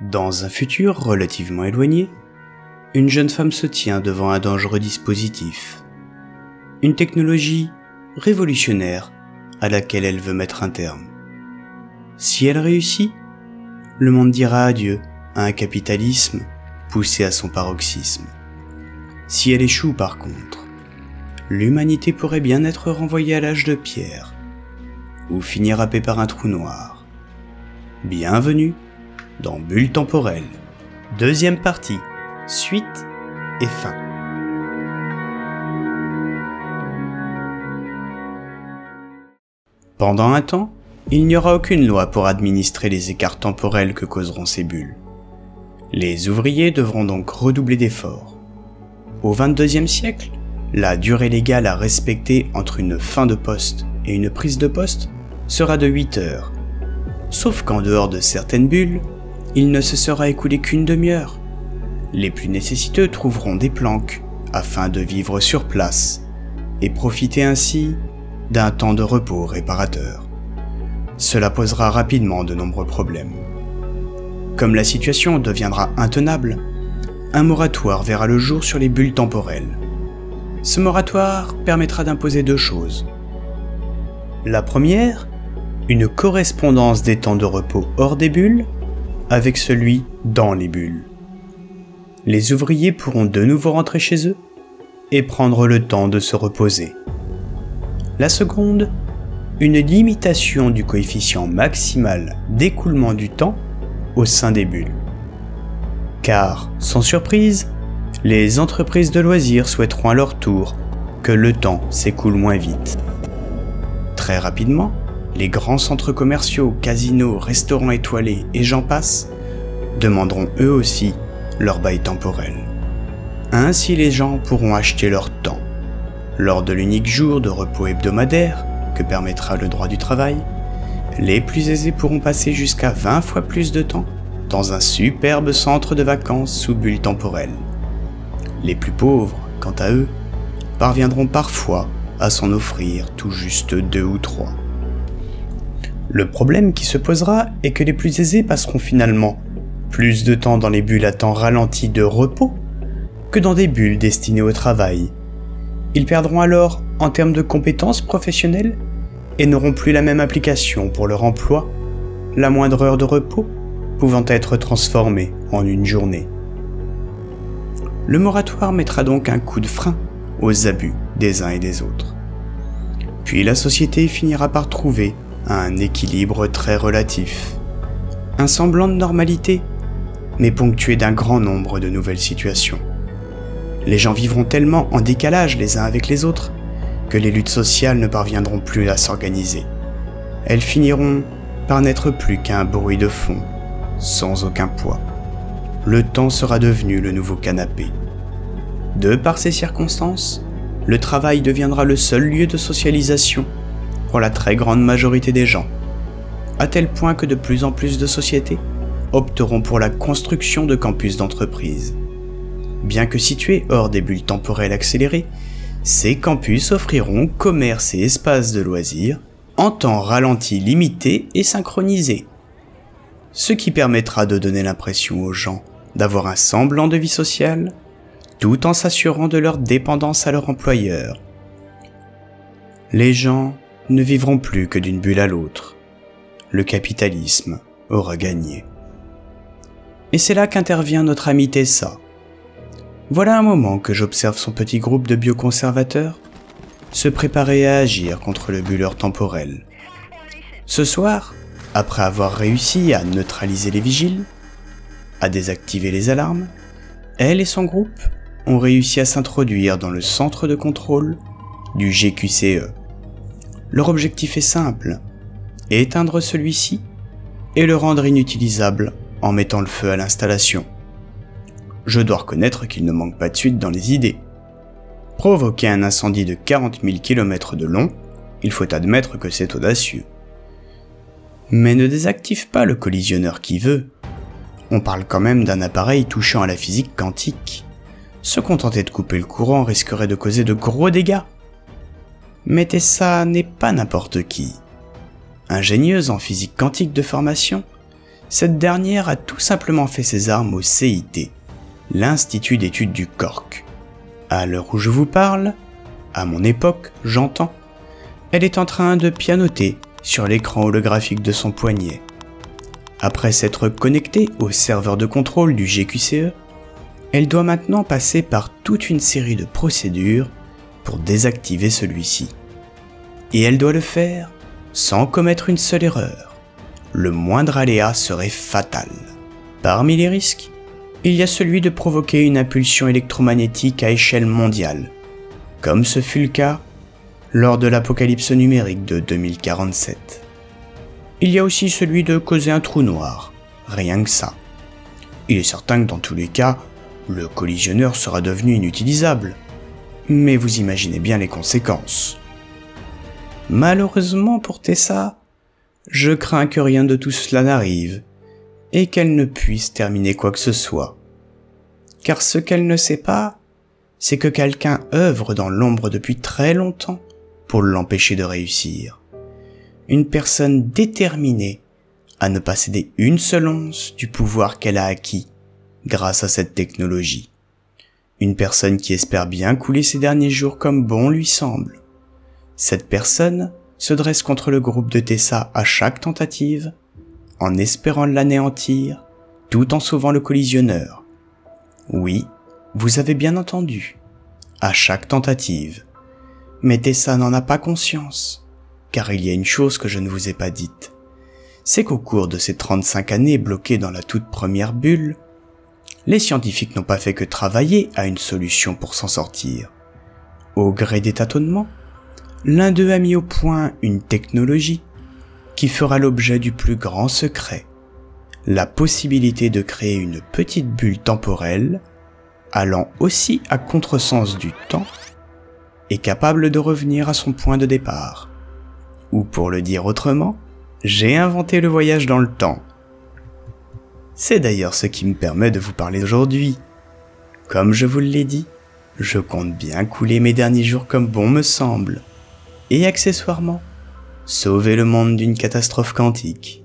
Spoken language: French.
Dans un futur relativement éloigné, une jeune femme se tient devant un dangereux dispositif. Une technologie révolutionnaire à laquelle elle veut mettre un terme. Si elle réussit, le monde dira adieu à un capitalisme poussé à son paroxysme. Si elle échoue par contre, l'humanité pourrait bien être renvoyée à l'âge de pierre, ou finir happée par un trou noir. Bienvenue dans Bulle temporelle. Deuxième partie, suite et fin. Pendant un temps, il n'y aura aucune loi pour administrer les écarts temporels que causeront ces bulles. Les ouvriers devront donc redoubler d'efforts. Au XXIe siècle, la durée légale à respecter entre une fin de poste et une prise de poste sera de 8 heures. Sauf qu'en dehors de certaines bulles, il ne se sera écoulé qu'une demi-heure. Les plus nécessiteux trouveront des planques afin de vivre sur place et profiter ainsi d'un temps de repos réparateur. Cela posera rapidement de nombreux problèmes. Comme la situation deviendra intenable, un moratoire verra le jour sur les bulles temporelles. Ce moratoire permettra d'imposer deux choses. La première, une correspondance des temps de repos hors des bulles avec celui dans les bulles. Les ouvriers pourront de nouveau rentrer chez eux et prendre le temps de se reposer. La seconde, une limitation du coefficient maximal d'écoulement du temps au sein des bulles. Car, sans surprise, les entreprises de loisirs souhaiteront à leur tour que le temps s'écoule moins vite. Très rapidement, les grands centres commerciaux, casinos, restaurants étoilés et j'en passe demanderont eux aussi leur bail temporel. Ainsi les gens pourront acheter leur temps. Lors de l'unique jour de repos hebdomadaire que permettra le droit du travail, les plus aisés pourront passer jusqu'à 20 fois plus de temps dans un superbe centre de vacances sous bulle temporelle. Les plus pauvres, quant à eux, parviendront parfois à s'en offrir tout juste deux ou trois. Le problème qui se posera est que les plus aisés passeront finalement plus de temps dans les bulles à temps ralenti de repos que dans des bulles destinées au travail. Ils perdront alors en termes de compétences professionnelles et n'auront plus la même application pour leur emploi, la moindre heure de repos pouvant être transformée en une journée. Le moratoire mettra donc un coup de frein aux abus des uns et des autres. Puis la société finira par trouver un équilibre très relatif. Un semblant de normalité, mais ponctué d'un grand nombre de nouvelles situations. Les gens vivront tellement en décalage les uns avec les autres que les luttes sociales ne parviendront plus à s'organiser. Elles finiront par n'être plus qu'un bruit de fond, sans aucun poids. Le temps sera devenu le nouveau canapé. De par ces circonstances, le travail deviendra le seul lieu de socialisation pour la très grande majorité des gens, à tel point que de plus en plus de sociétés opteront pour la construction de campus d'entreprise. Bien que situés hors des bulles temporelles accélérées, ces campus offriront commerce et espaces de loisirs en temps ralenti limité et synchronisé, ce qui permettra de donner l'impression aux gens d'avoir un semblant de vie sociale, tout en s'assurant de leur dépendance à leur employeur. Les gens ne vivront plus que d'une bulle à l'autre. Le capitalisme aura gagné. Et c'est là qu'intervient notre ami Tessa. Voilà un moment que j'observe son petit groupe de bioconservateurs se préparer à agir contre le bulleur temporel. Ce soir, après avoir réussi à neutraliser les vigiles, à désactiver les alarmes, elle et son groupe ont réussi à s'introduire dans le centre de contrôle du GQCE. Leur objectif est simple, éteindre celui-ci et le rendre inutilisable en mettant le feu à l'installation. Je dois reconnaître qu'il ne manque pas de suite dans les idées. Provoquer un incendie de 40 000 km de long, il faut admettre que c'est audacieux. Mais ne désactive pas le collisionneur qui veut. On parle quand même d'un appareil touchant à la physique quantique. Se contenter de couper le courant risquerait de causer de gros dégâts. Mais Tessa n'est pas n'importe qui. Ingénieuse en physique quantique de formation, Cette dernière a tout simplement fait ses armes au CIT, l'Institut d'études du Cork. À l'heure où je vous parle, à mon époque, j'entends, elle est en train de pianoter sur l'écran holographique de son poignet. Après s'être connectée au serveur de contrôle du GQCE, elle doit maintenant passer par toute une série de procédures pour désactiver celui-ci. Et elle doit le faire sans commettre une seule erreur. Le moindre aléa serait fatal. Parmi les risques, il y a celui de provoquer une impulsion électromagnétique à échelle mondiale, comme ce fut le cas lors de l'apocalypse numérique de 2047. Il y a aussi celui de causer un trou noir, rien que ça. Il est certain que dans tous les cas, le collisionneur sera devenu inutilisable. Mais vous imaginez bien les conséquences. Malheureusement pour Tessa, je crains que rien de tout cela n'arrive et qu'elle ne puisse terminer quoi que ce soit. Car ce qu'elle ne sait pas, c'est que quelqu'un œuvre dans l'ombre depuis très longtemps pour l'empêcher de réussir. Une personne déterminée à ne pas céder une seule once du pouvoir qu'elle a acquis grâce à cette technologie. Une personne qui espère bien couler ses derniers jours comme bon lui semble. Cette personne se dresse contre le groupe de Tessa à chaque tentative, en espérant l'anéantir, tout en sauvant le collisionneur. Oui, vous avez bien entendu, à chaque tentative. Mais Tessa n'en a pas conscience, car il y a une chose que je ne vous ai pas dite. C'est qu'au cours de ces 35 années bloquées dans la toute première bulle, les scientifiques n'ont pas fait que travailler à une solution pour s'en sortir. Au gré des tâtonnements, l'un d'eux a mis au point une technologie qui fera l'objet du plus grand secret, la possibilité de créer une petite bulle temporelle allant aussi à contresens du temps est capable de revenir à son point de départ. Ou pour le dire autrement, j'ai inventé le voyage dans le temps. C'est d'ailleurs ce qui me permet de vous parler aujourd'hui. Comme je vous l'ai dit, je compte bien couler mes derniers jours comme bon me semble. Et accessoirement, sauver le monde d'une catastrophe quantique.